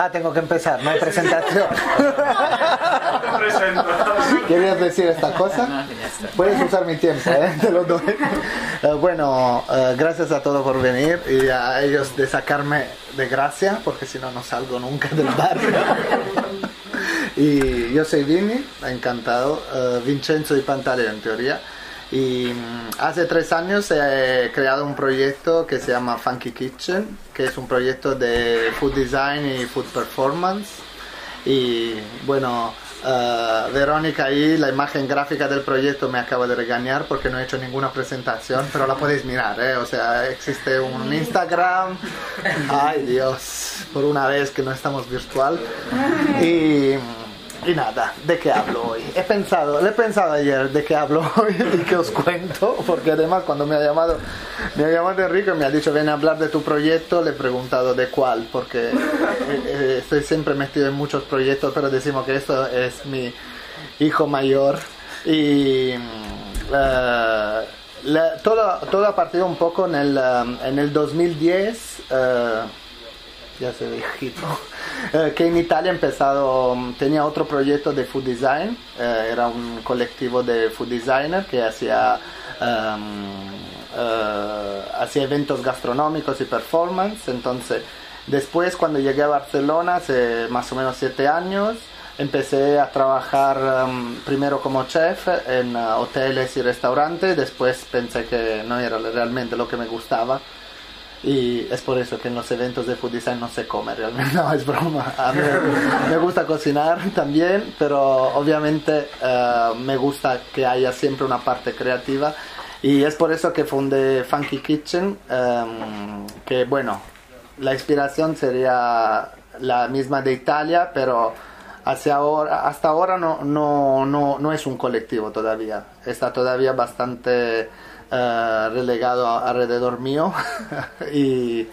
Ah, tengo que empezar, no hay presentación. ¿Querías decir esta cosa? Puedes usar mi tiempo, ¿eh? te lo doy. Eh, bueno, eh, gracias a todos por venir y a ellos de sacarme de gracia, porque si no, no salgo nunca del barrio. y yo soy Vini, encantado, eh, Vincenzo di Pantaleo en teoría. Y mm, hace tres años he creado un proyecto que se llama Funky Kitchen, que es un proyecto de food design y food performance. Y bueno, eh, Verónica ahí, la imagen gráfica del proyecto me acaba de regañar porque no he hecho ninguna presentación, pero la podéis mirar, ¿eh? o sea, existe un Instagram. Ay Dios, por una vez que no estamos virtual. Y y nada, ¿de qué hablo hoy? He pensado, le he pensado ayer de qué hablo hoy y que os cuento, porque además cuando me ha llamado, me ha llamado Enrico y me ha dicho ven a hablar de tu proyecto, le he preguntado de cuál, porque eh, eh, estoy siempre metido en muchos proyectos, pero decimos que esto es mi hijo mayor y eh, todo, todo ha partido un poco en el, en el 2010, ya se viejito eh, que en Italia empezado, tenía otro proyecto de food design, eh, era un colectivo de food designer que hacía, um, hacía eventos gastronómicos y performance, entonces después cuando llegué a Barcelona hace más o menos siete años, empecé a trabajar em, primero como chef en hoteles y restaurantes, después pensé que no era realmente lo que me gustaba y es por eso que en los eventos de food design no se come realmente, no es broma. A mí me gusta cocinar también, pero obviamente eh, me gusta que haya siempre una parte creativa. Y es por eso que fundé Funky Kitchen, em, que bueno, la inspiración sería la misma de Italia, pero hacia ahora, hasta ahora no, no, no, no es un colectivo todavía, está todavía bastante eh, relegado alrededor mío y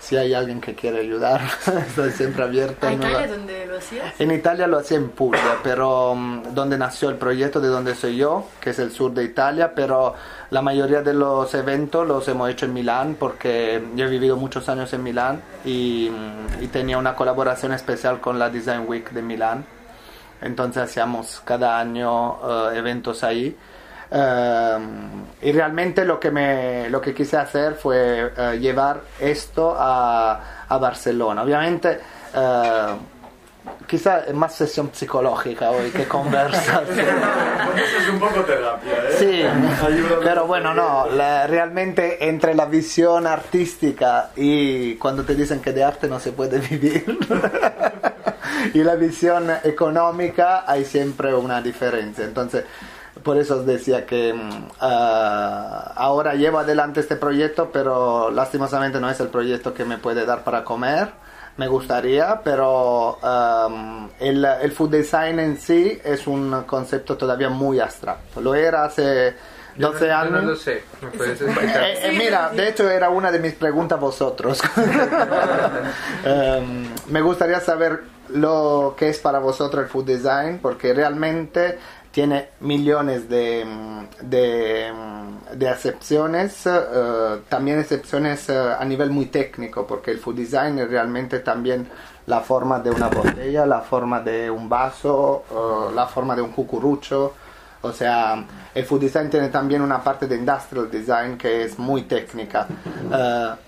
si hay alguien que quiere ayudar, estoy siempre abierto. ¿En Italia dónde lo hacías? En Italia lo hacía en Puglia, pero um, donde nació el proyecto, de donde soy yo, que es el sur de Italia, pero la mayoría de los eventos los hemos hecho en Milán porque yo he vivido muchos años en Milán y, y tenía una colaboración especial con la Design Week de Milán. Entonces hacíamos cada año uh, eventos ahí Em, y realmente lo que, me, lo que quise hacer fue eh, llevar esto a, a Barcelona. Obviamente, eh, quizá es más sesión psicológica hoy que conversación. es un poco terapia, ¿eh? Sí, pero bueno, no, realmente entre la visión artística y cuando te dicen que de arte no se puede vivir. y la visión económica hay siempre una diferencia. Entonces, por eso os decía que ah, ahora llevo adelante este proyecto, pero lastimosamente no es el proyecto que me puede dar para comer. Me gustaría, pero el, el, food design en sí es un concepto todavía muy abstracto. Lo era hace 12 años. no lo sé. Eh, eh, mira, de hecho era una de mis preguntas a vosotros. Em, me gustaría saber lo que es para vosotros el food design, porque realmente tiene millones de, de, de acepciones, eh, también excepciones eh, a nivel muy técnico, porque el food design es realmente también la forma de una botella, la forma de un vaso, eh, la forma de un cucurucho. O sea, el food design tiene también una parte de industrial design que es muy técnica.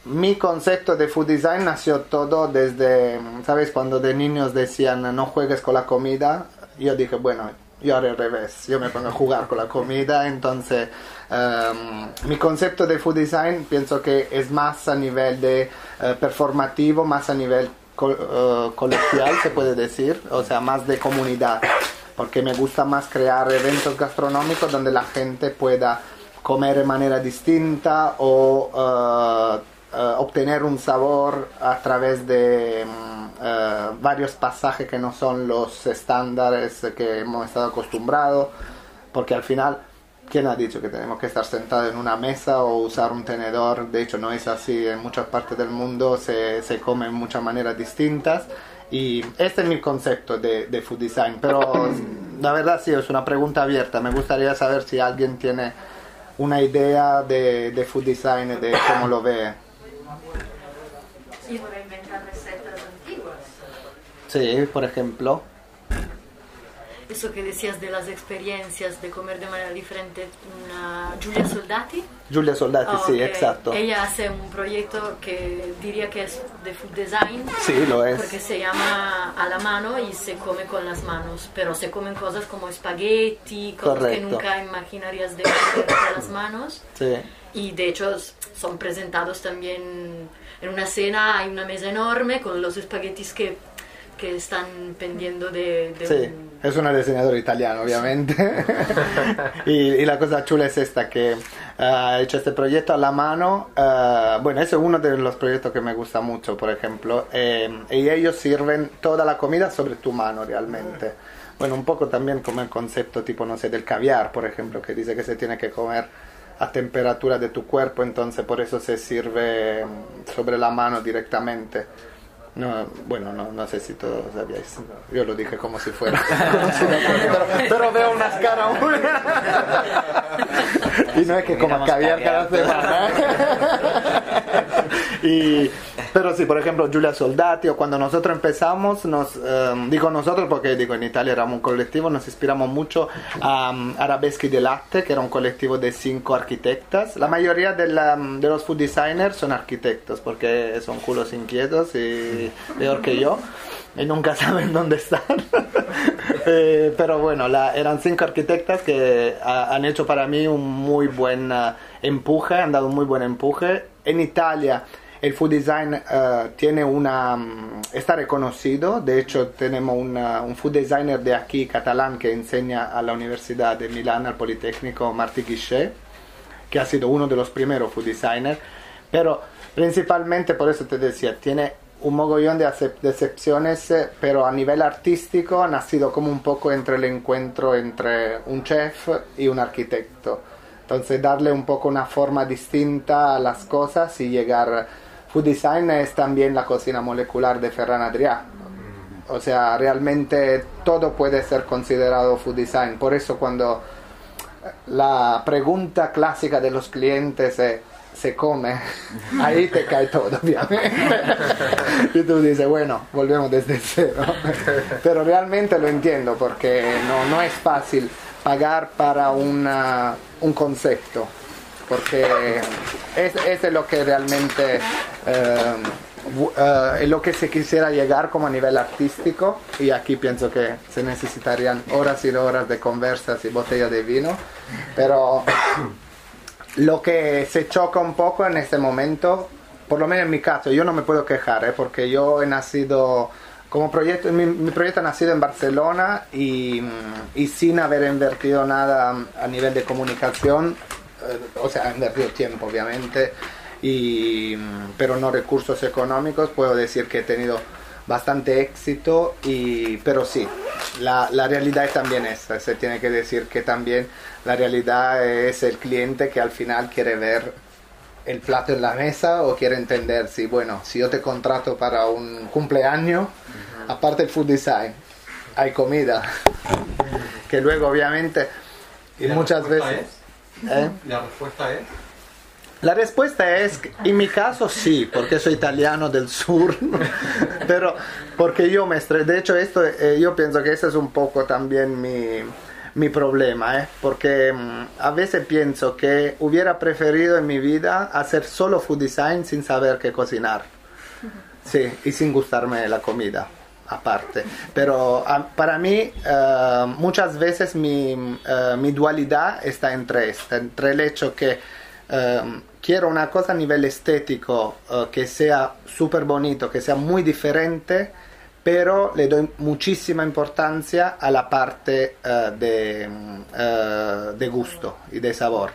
mi concepto de food design nació todo desde, ¿sabes? Cuando de niños decían no juegues con la comida, yo dije, bueno, yo haré al revés, yo me pongo a jugar con la comida, entonces um, mi concepto de food design pienso que es más a nivel de uh, performativo, más a nivel co uh, colegial se puede decir, o sea, más de comunidad, porque me gusta más crear eventos gastronómicos donde la gente pueda comer de manera distinta o uh, obtener un sabor a través de um, eh, varios pasajes que no son los estándares que hemos estado acostumbrados, porque al final, ¿quién ha dicho que tenemos que estar sentados en una mesa o usar un tenedor? De hecho, no es así, en muchas partes del mundo se, se come en muchas maneras distintas. Y este es mi concepto de, de food design, pero la verdad sí, es una pregunta abierta. Me gustaría saber si alguien tiene una idea de, de food design, de cómo lo ve. Sí, por ejemplo. Eso que decías de las experiencias de comer de manera diferente, una Giulia Soldati. Giulia Soldati, Oh, sí, ok. exacto. Ella hace un proyecto que diría que es de food design. Sí, lo es. Porque se llama a la mano y se come con las manos, pero se comen cosas como espagueti, cosas que Correcto. nunca imaginarías de comer con las manos. Sí. Y de hecho son presentados también en una cena, hay una mesa enorme con los espaguetis que, que están pendiendo de, de Sí, un- es una diseñadora italiana, obviamente. y, y la cosa chula es esta, que ah, hecho este proyecto a la mano. ah, bueno, ese es uno de los proyectos que me gusta mucho, por ejemplo. eh, y ellos sirven toda la comida sobre tu mano realmente. Bueno, un poco también como el concepto tipo, no sé, del caviar, por ejemplo, que dice que se tiene que comer a temperatura de tu cuerpo, entonces por eso se sirve mm, sobre la mano directamente. No, bueno, no, no sé si todos sabíais. Yo lo dije como si fuera. pero, pero veo unas caras muy. y no es que Miramos caviar cada semana. y, pero sí, por ejemplo, Giulia Soldati, o cuando nosotros empezamos, nos, eh, digo nosotros porque digo en Italia éramos un colectivo, nos inspiramos mucho a um, Arabeschi de Latte, que era un colectivo de cinco arquitectas. La mayoría de, la- de los food designers son arquitectos porque son culos inquietos y peor que yo y nunca saben dónde están. Eh, pero bueno, la- eran cinco arquitectas que ha- han hecho para mí un muy buen ah, empuje, han dado un muy buen empuje. En Italia el food design eh, tiene una mm, está reconocido, de hecho tenemos una- un food designer de aquí catalán que enseña a la Universidad de Milán, al Politécnico, Martí Guichet que ha sido uno de los primeros food designers, pero principalmente por eso te decía, tiene un mogollón de, acep- de excepciones, eh, pero a nivel artístico ha nacido como un poco entre el encuentro entre un chef y un arquitecto. Entonces darle un poco una forma distinta a las cosas y llegar... Food design es también la cocina molecular de Ferran Adrià. O sea, realmente todo puede ser considerado food design. Por eso cuando la pregunta clásica de los clientes es ¿se come? Ahí te cae todo, obviamente. y tú dices, bueno, volvemos desde cero. Pero realmente lo entiendo porque no, no es fácil pagar para una- un concepto. Porque es, es de lo que realmente eh, eh, es lo que se quisiera llegar como a nivel artístico y aquí pienso que se necesitarían horas y horas de conversas y botellas de vino pero lo que se choca un poco en este momento por lo menos en mi caso yo no me puedo quejar ¿eh? porque yo he nacido como proyecto mi, mi proyecto ha nacido en Barcelona y, y sin haber invertido nada a nivel de comunicación o sea, he invertido tiempo obviamente, y, pero no recursos económicos, puedo decir que he tenido bastante éxito, y, pero sí, la, la realidad es también esa, se tiene que decir que también la realidad es el cliente que al final quiere ver el plato en la mesa o quiere entender si, bueno, si yo te contrato para un cumpleaños, aparte el food design, hay comida, que luego obviamente, y muchas veces... ¿eh? La respuesta es. La respuesta es, en mi caso sí, porque soy italiano del sur, pero porque yo me estre- De hecho, esto, eh, yo pienso que ese es un poco también mi, mi problema, ¿eh? porque mm, a veces pienso que hubiera preferido en mi vida hacer solo food design sin saber qué cocinar. Sí, y sin gustarme la comida aparte. Pero ah, para mí eh, muchas veces mi, eh, mi dualidad está entre esta, entre el hecho que eh, quiero una cosa a nivel estético eh, que sea súper bonito, que sea muy diferente, pero le doy muchísima importancia a la parte de, de gusto y de sabor.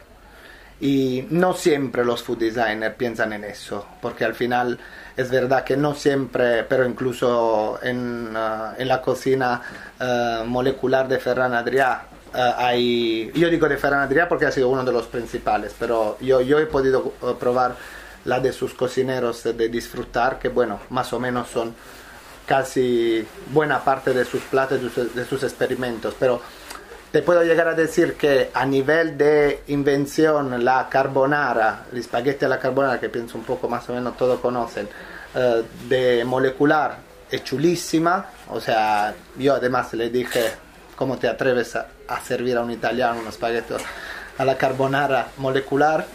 Y no siempre los food designers piensan en eso, porque al final es verdad que no siempre, pero incluso en, ah, en la cocina ah, molecular de Ferran Adrià ah, hay, yo digo de Ferran Adrià porque ha sido uno de los principales, pero yo, yo he podido eh, probar la de sus cocineros de disfrutar, que bueno, más o menos son casi buena parte de sus platos, de de sus experimentos, pero te puedo llegar a decir que a nivel de invención, la carbonara, el espagueti a la carbonara, que pienso un poco más o menos todos conocen, eh, de molecular, es chulísima, o sea, yo además le dije, ¿cómo te atreves a, a servir a un italiano un spaghetti a la carbonara molecular?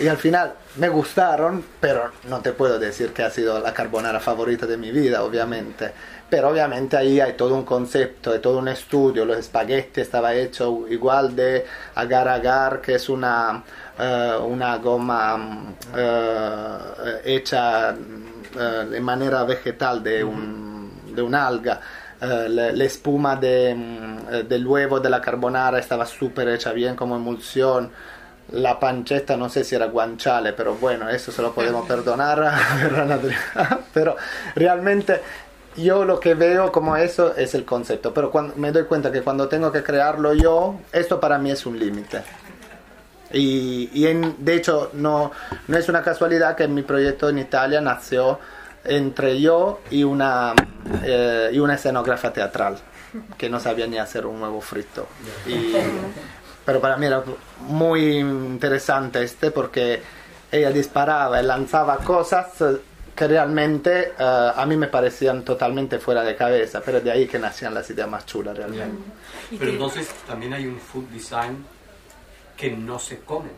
Y al final me gustaron, pero no te puedo decir que ha sido la carbonara favorita de mi vida, obviamente. Pero obviamente ahí hay todo un concepto, hay todo un estudio. Los espaguetis estaba hecho igual de agar agar, que es una, eh, una goma eh, hecha eh, de manera vegetal de un, de un alga. La, la espuma de, mm, del huevo de la carbonara estaba súper hecha bien como emulsión. La pancetta no sé si era guanciale, pero bueno, eso se lo podemos perdonar. Pero realmente yo lo que veo como eso es el concepto, pero cuando, me doy cuenta que cuando tengo que crearlo yo, esto para mí es un límite. Y, y en- de hecho no, no es una casualidad que mi proyecto en Italia nació entre yo y una, eh, y una escenógrafa teatral que no sabía ni hacer un huevo frito. Y, pero para mí era muy interesante este porque ella disparaba y lanzaba cosas que realmente eh, a mí me parecían totalmente fuera de cabeza, pero de ahí que nacían las ideas más chulas realmente. Y Pero entonces también hay un food design que no se come.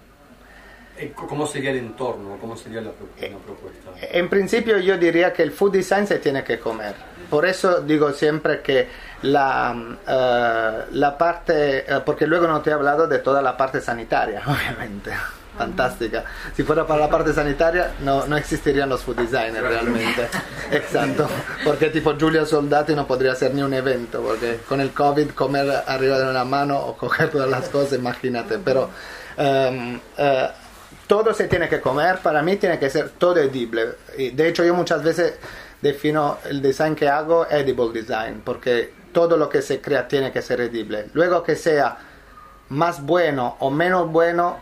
Eh, ¿Cómo sería el entorno? ¿Cómo sería la, pro- la propuesta? En principio yo diría que el food design se tiene que comer. Por eso digo siempre que la, eh, la parte, eh, porque luego no te he hablado de toda la parte sanitaria, obviamente. Fantástica. Si fuera para la parte sanitaria, no, no existirían los food designers realmente. Exacto. Porque tipo Giulia Soldati no podría hacer ni un evento, porque con el COVID comer arriba de una mano o coger todas las cosas, imagínate. Pero ehm, eh, todo se tiene que comer, para mí tiene que ser todo edible. Y de hecho yo muchas veces defino el design que hago edible design, porque todo lo que se crea tiene que ser edible. Luego que sea más bueno o menos bueno,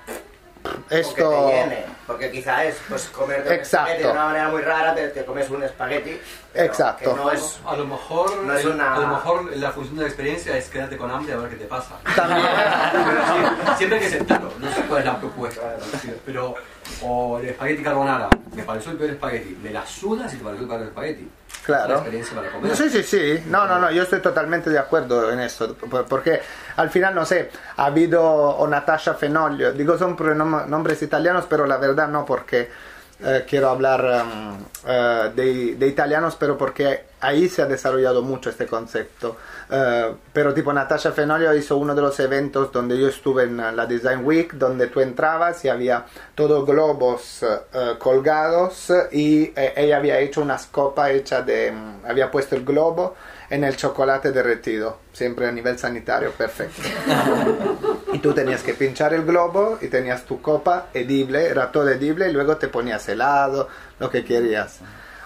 esto... O que te llene, porque quizá es pues comer de Exacto. espagueti de una manera muy rara, te, te comes un espagueti, Exacto. que no es A lo mejor, No es una- a lo mejor la función de la experiencia es quedarte con hambre a ver qué te pasa. También. Pero sí, siempre hay que aceptarlo, no sé cuál es la propuesta. Pero, o el espagueti carbonara, me pareció el peor espagueti. Me la suda si te pareció el peor espagueti. La Claro. experiencia para comer. Sí, sí, sí. No, no, no, yo estoy totalmente de acuerdo en eso. por- Porque al final, no sé, ha habido o Natasha Fenoglio. Digo, son nombres italianos, pero la verdad no porque eh, quiero hablar em, eh, de, de italianos, pero porque ahí se ha desarrollado mucho este concepto. Eh, pero tipo Natasha Fenoglio hizo uno de los eventos donde yo estuve en la Design Week, donde tú entrabas y había todos globos eh, eh, colgados y ella había hecho una copa hecha de... mm, había puesto el globo en el chocolate derretido, siempre a nivel sanitario, perfecto. Tú tenías que pinchar el globo y tenías tu copa edible, era todo edible y luego te ponías helado, lo que querías.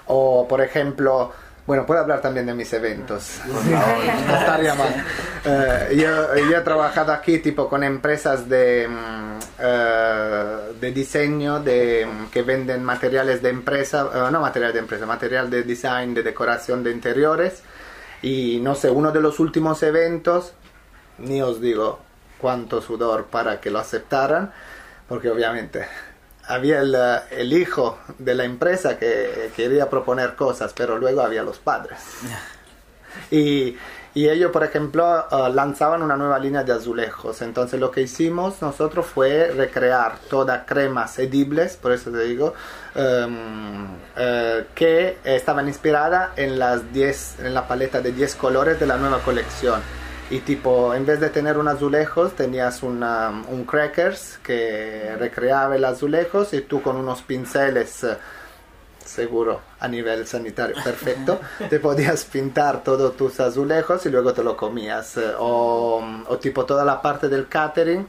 O por ejemplo, bueno, puedo hablar también de mis eventos. No estaría mal. Eh, yo, yo he trabajado aquí tipo con empresas de, eh, de diseño de, mm, que venden materiales de empresa, eh, no material de empresa, material de design, de decoración de interiores. Y no sé, uno de los últimos eventos, ni os digo cuánto sudor para que lo aceptaran, porque obviamente había el, eh, el hijo de la empresa que quería proponer cosas, pero luego había los padres. Y, y ellos, por ejemplo, eh, lanzaban una nueva línea de azulejos. Entonces lo que hicimos nosotros fue recrear todas cremas edibles, por eso te digo, em, eh, que estaban inspiradas en, las 10, en la paleta de 10 colores de la nueva colección. Y tipo, en vez de tener un azulejos, tenías una- un crackers que recreaba el azulejos y tú con unos pinceles... eh, seguro a nivel sanitario perfecto, te podías pintar todos tus azulejos y luego te lo comías. eh, O, o tipo toda la parte del catering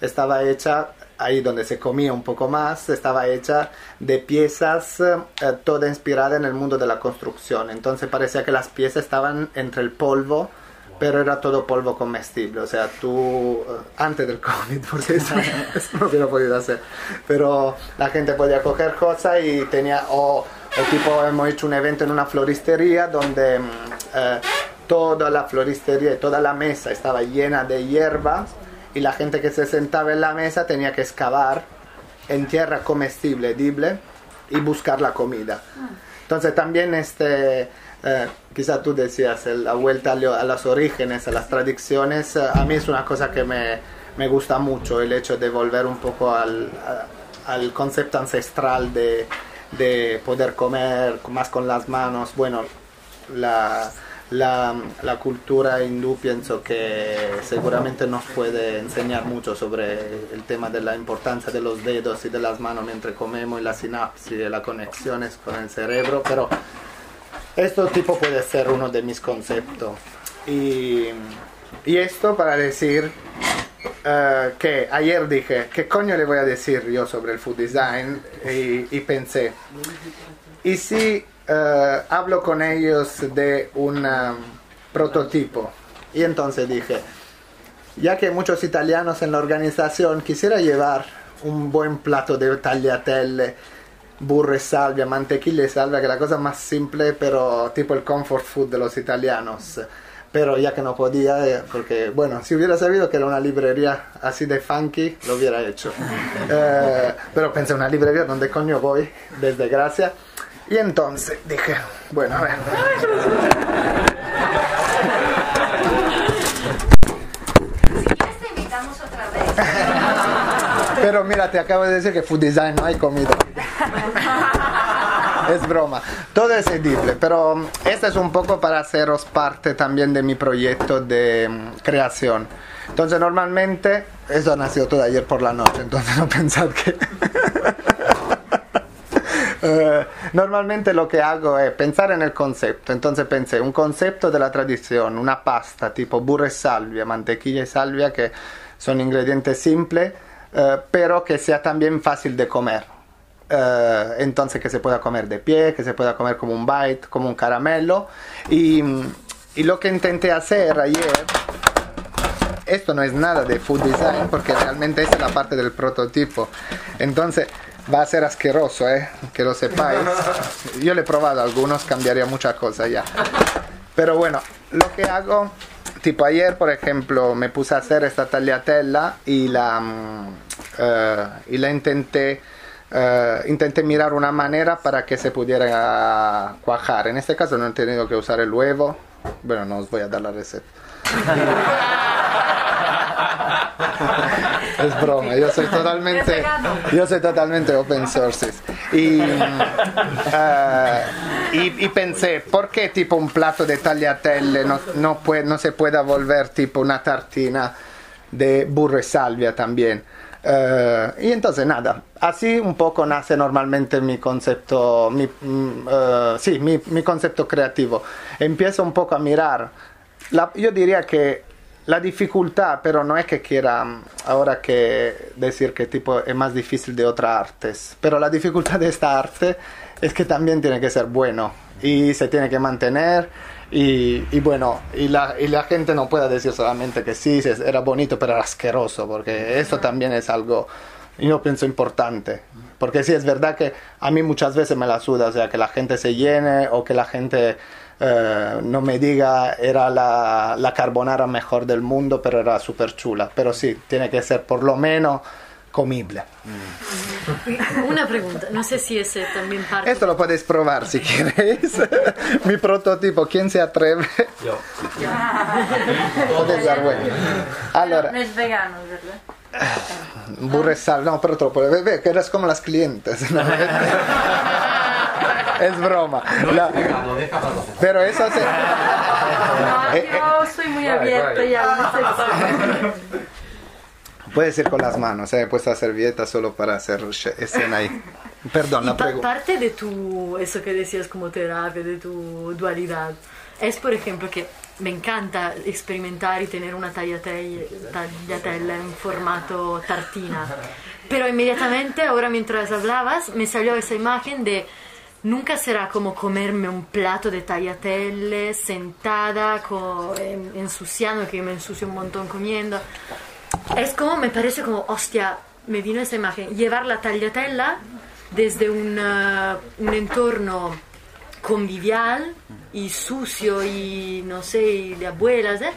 estaba hecha, ahí donde se comía un poco más, estaba hecha de piezas eh, toda inspirada en el mundo de la construcción. Entonces parecía que las piezas estaban entre el polvo. Pero era todo polvo comestible, o sea, tú eh, antes del COVID, porque eso, eso no hubiera podido hacer. Pero la gente podía coger cosas y tenía, o, o tipo hemos hecho un evento en una floristería donde mm, eh, toda la floristería y toda la mesa estaba llena de hierbas y la gente que se sentaba en la mesa tenía que excavar en tierra comestible, edible y buscar la comida. Entonces también este, eh, quizá tú decías, la vuelta a los orígenes, a las tradiciones, eh, a mí es una cosa que me, me, gusta mucho, el hecho de volver un poco al, al concepto ancestral de, de, poder comer más con las manos. Bueno, la, la, la, cultura hindú pienso que seguramente nos puede enseñar mucho sobre el tema de la importancia de los dedos y de las manos mientras comemos y la sinapsis y las conexiones con el cerebro, pero esto tipo puede ser uno de mis conceptos. Y, y esto para decir uh, que ayer dije, ¿qué coño le voy a decir yo sobre el food design? Y, y pensé, ¿y si uh, hablo con ellos de un um, prototipo? Y entonces dije, ya que muchos italianos en la organización quisiera llevar un buen plato de tagliatelle burro y salvia, mantequilla y salvia, que es la cosa más simple, pero tipo el comfort food de los italianos. Pero ya que no podía, eh, porque bueno, si hubiera sabido que era una librería así de funky, lo hubiera hecho. Eh, pero pensé, una librería donde coño voy, desde Gracia. Y entonces dije, bueno, a ver. Pero mira, te acabo de decir que food design no hay comida. es broma. Todo es edible, pero este es un poco para haceros parte también de mi proyecto de mm, creación. Entonces, normalmente, eso ha nacido todo ayer por la noche, entonces no pensad que. Uh, normalmente lo que hago es pensar en el concepto. Entonces pensé un concepto de la tradición, una pasta tipo burro y salvia, mantequilla y salvia, que son ingredientes simples, uh, pero que sea también fácil de comer. Uh, entonces que se pueda comer de pie, que se pueda comer como un bite, como un caramelo. Y, lo que intenté hacer ayer, esto no es nada de food design porque realmente es la parte del prototipo. Entonces va a ser asqueroso, ¿eh? que lo sepáis. Yo le he probado algunos, cambiaría muchas cosas ya. Pero bueno, lo que hago, tipo ayer por ejemplo, me puse a hacer esta tagliatella y la, uh, y la intenté Uh, intenté mirar una manera para que se pudiera cuajar. En este caso no he tenido que usar el huevo. Bueno, no os voy a dar la receta. Es broma, yo soy totalmente, yo soy totalmente open sources. Y, uh, y, y, pensé, ¿por qué tipo un plato de tagliatelle no, no, puede, no se pueda volver tipo una tartina de burro y salvia también? Uh, y entonces nada, así un poco nace normalmente mi concepto, mi, uh, sí, mi, mi, concepto creativo. Empiezo un poco a mirar, la, yo diría que la dificultad, pero no es que quiera ahora que decir que tipo es más difícil de otras artes, pero la dificultad de esta arte es que también tiene que ser bueno y se tiene que mantener y, y, bueno, y la, y la gente no puede decir solamente que sí, era bonito, pero era asqueroso, porque eso también es algo, yo pienso, importante. Porque sí, es verdad que a mí muchas veces me la suda, o sea, que la gente se llene o que la gente eh, no me diga era la, la carbonara mejor del mundo, pero era súper chula. Pero sí, tiene que ser por lo menos comible. Una pregunta, no sé si ese también parte. Esto lo podéis probar si queréis. Mi prototipo, ¿quién se atreve? Yo. Podéis dar bueno. Allora, No es vegano, ¿verdad? burro y sal, no, pero puedes ver, que eres como las clientes. ¿no? es broma. La- Vegano, deja para los demás. pero eso se... No, Eh, yo soy muy abierta y sexo. Puedes ir con las manos, eh, he puesto la servilleta solo para hacer escena ahí. Perdón, Y la pregunta. parte de tu, eso que decías como terapia, de tu dualidad, es por ejemplo que me encanta experimentar y tener una tagliatella, tagliatella en formato tartina. Pero inmediatamente, ahora mientras hablabas, me salió esa imagen de nunca será como comerme un plato de tagliatelle sentada, co- en- ensuciando, que me ensucio un montón comiendo. Es como, me parece como, hostia, me vino esa imagen, llevar la tagliatella desde un, un entorno convivial y sucio y no sé, y de abuelas, ¿eh?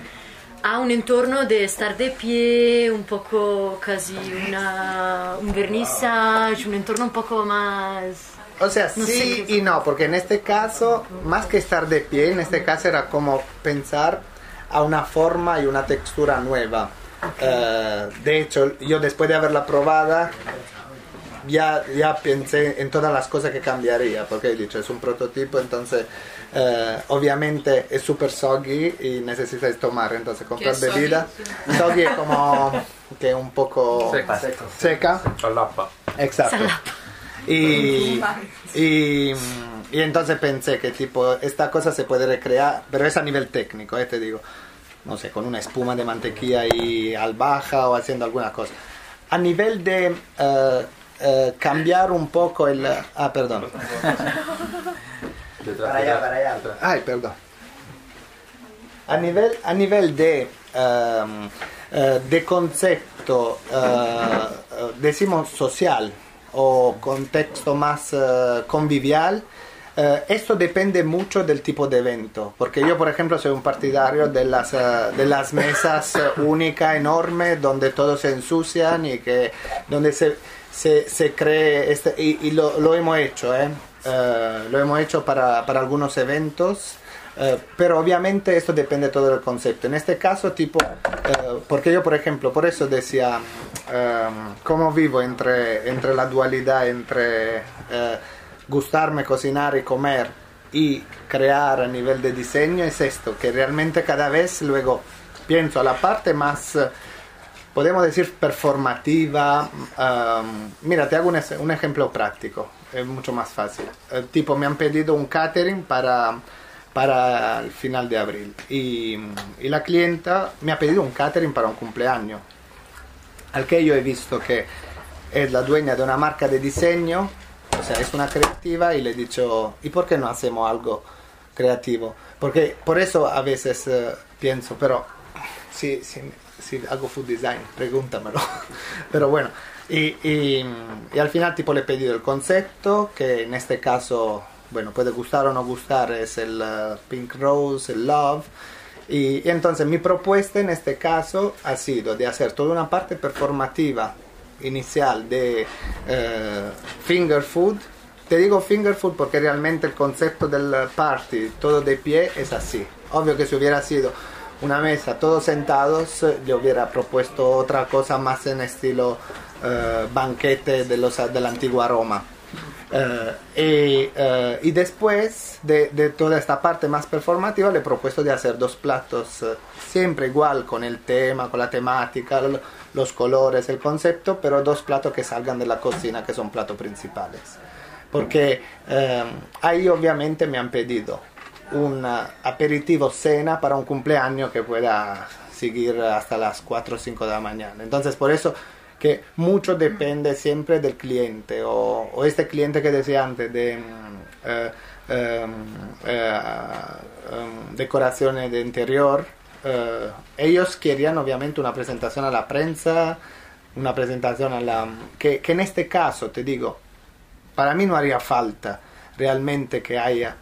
a un entorno de estar de pie, un poco casi una, un vernissage, un entorno un poco más O sea, sí y no, porque en este caso, más que estar de pie, en este caso era como pensar a una forma y una textura nueva. Eh, de hecho, yo después de haberla probada, ya, ya pensé en todas las cosas que cambiaría, porque he dicho, es un prototipo, entonces eh, obviamente es súper soggy y necesitas tomar, entonces comprar es soggy? bebida. Soggy es como que un poco Seca. seca. Allappa. Exacto. Y, y, y entonces pensé que tipo, esta cosa se puede recrear, pero es a nivel técnico, eh, te digo, no sé, con una espuma de mantequilla y al baja o haciendo alguna cosa. A nivel de eh, cambiar un poco el... Ah, perdón. Para allá, para allá. Ay, perdón. A nivel, a nivel de, ehm, eh, de concepto, decimos social o contexto más eh, convivial, eh, esto depende mucho del tipo de evento, porque yo por ejemplo soy un partidario de las, eh, de las mesas únicas, enormes, donde todos se ensucian y que donde se, se, se cree, este, y, y lo, lo hemos hecho. Eh, lo hemos hecho para, para algunos eventos. Eh, pero obviamente esto depende todo del concepto. En este caso, tipo, eh, porque yo, por ejemplo, por eso decía, eh, cómo vivo entre, entre la dualidad entre eh, gustarme cocinar y comer y crear a nivel de diseño, es esto, que realmente cada vez luego pienso a la parte más, podemos decir, performativa. um, mira, te hago un, un ejemplo práctico, es mucho más fácil. Eh, tipo, me han pedido un catering para, para el final de abril y, y la clienta me ha pedido un catering para un cumpleaños. Al que yo he visto que es la dueña de una marca de diseño, o sea, es una creativa y le he dicho, ¿y por qué no hacemos algo creativo? Porque por eso a veces eh, pienso, pero si, si, si hago food design, pregúntamelo. pero bueno, y, y, y al final tipo le he pedido el concepto, que en este caso, bueno, puede gustar o no gustar, es el eh, Pink Rose, el Love. Y, y entonces mi propuesta en este caso ha sido de hacer toda una parte performativa inicial de eh, finger food. Te digo finger food porque realmente el concepto del party, todo de pie, es así. Obvio que si hubiera sido una mesa todos sentados, eh, yo hubiera propuesto otra cosa más en estilo eh, banquete de, los, de la antigua Roma. Eh, y, eh, y después de, de toda esta parte más performativa le he propuesto de hacer dos platos eh, siempre igual con el tema, con la temática, lo- los colores, el concepto, pero dos platos que salgan de la cocina que son platos principales. Porque eh, ahí obviamente me han pedido un aperitivo cena para un cumpleaños que pueda seguir hasta las 4 o 5 de la mañana. Entonces por eso que mucho depende siempre del cliente o, este cliente que decía antes de eh, em, decoraciones de interior eh, ellos querían obviamente una presentación a la prensa una presentación a la que, que en este caso te digo para mí no haría falta realmente que haya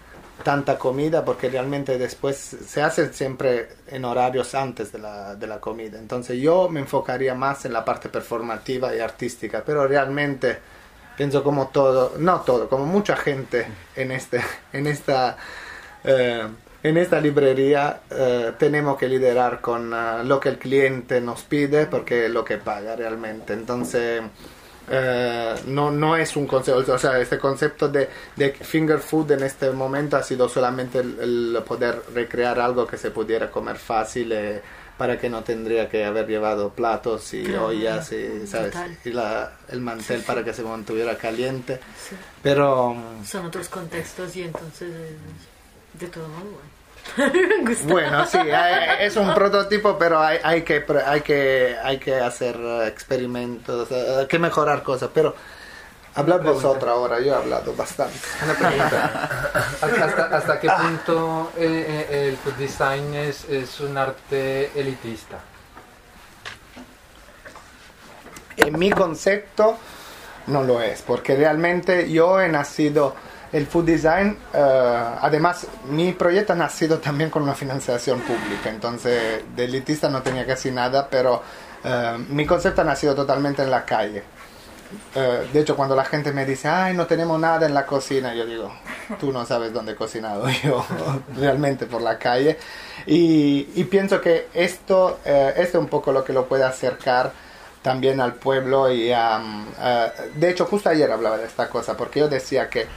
tanta comida porque realmente después se hace siempre en horarios antes de la, de la comida. Entonces yo me enfocaría más en la parte performativa y artística, pero realmente pienso como todo, no todo, como mucha gente en, este, en, esta, eh, en esta librería eh, tenemos que liderar con eh, lo que el cliente nos pide porque es lo que paga realmente. Entonces... Eh, no, no es un concepto, o sea, este concepto de, de finger food en este momento ha sido solamente el, el poder recrear algo que se pudiera comer fácil eh, para que no tendría que haber llevado platos y Claro, ollas y, ¿sabes? y la, el mantel Sí, sí. para que se mantuviera caliente. Sí. Pero mm, Son otros contextos y entonces eh, de todo modo bueno. Bueno, sí, hay- es un prototipo, pero hay, hay, que, hay, que, hay que hacer eh, experimentos, eh, hay que mejorar cosas, pero hablad vosotros ahora, yo he hablado bastante. Una pregunta. ¿Hasta, hasta- hasta qué punto eh, eh, el food design es, es un arte elitista? En mi concepto no lo es, porque realmente yo he nacido el food design, eh, además mi proyecto ha nacido también con una financiación pública, entonces de elitista no tenía casi nada, pero eh, mi concepto ha nacido totalmente en la calle. eh, de hecho, cuando la gente me dice, ay, no tenemos nada en la cocina, yo digo, tú no sabes dónde he cocinado yo, realmente por la calle. Y, y pienso que esto, esto es un poco lo que lo puede acercar también al pueblo y eh, de hecho justo ayer hablaba de esta cosa porque yo decía que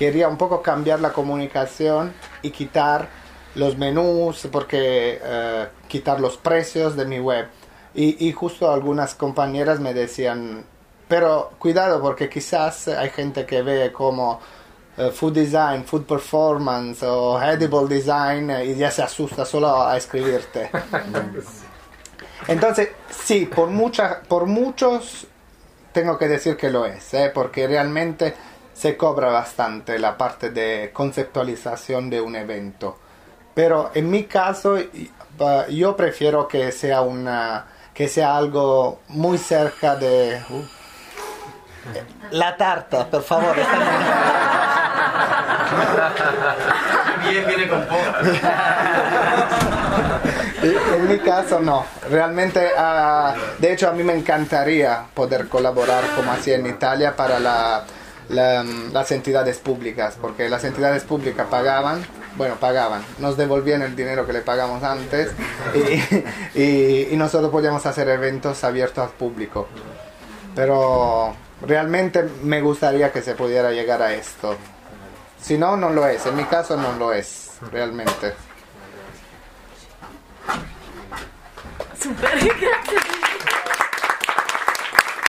quería un poco cambiar la comunicación y quitar los menús porque eh, quitar los precios de mi web y, y justo algunas compañeras me decían pero cuidado porque quizás hay gente que ve como eh, food design, food performance o edible design eh, y ya se asusta solo a escribirte. Entonces, sí, por, mucha, por muchos tengo que decir que lo es, ¿eh? porque realmente se cobra bastante la parte de conceptualización de un evento. Pero en mi caso, yo prefiero que sea, una, que sea algo muy cerca de... uh, la tarta, por favor. Bien, viene con. En mi caso no, realmente, ah, de hecho a mí me encantaría poder colaborar como hacía en Italia para la- la, las entidades públicas, porque las entidades públicas pagaban, bueno, pagaban, nos devolvían el dinero que le pagamos antes y, y- y nosotros podíamos hacer eventos abiertos al público. Pero realmente me gustaría que se pudiera llegar a esto. Si no, no lo es, en mi caso no lo es, realmente. Super, grazie.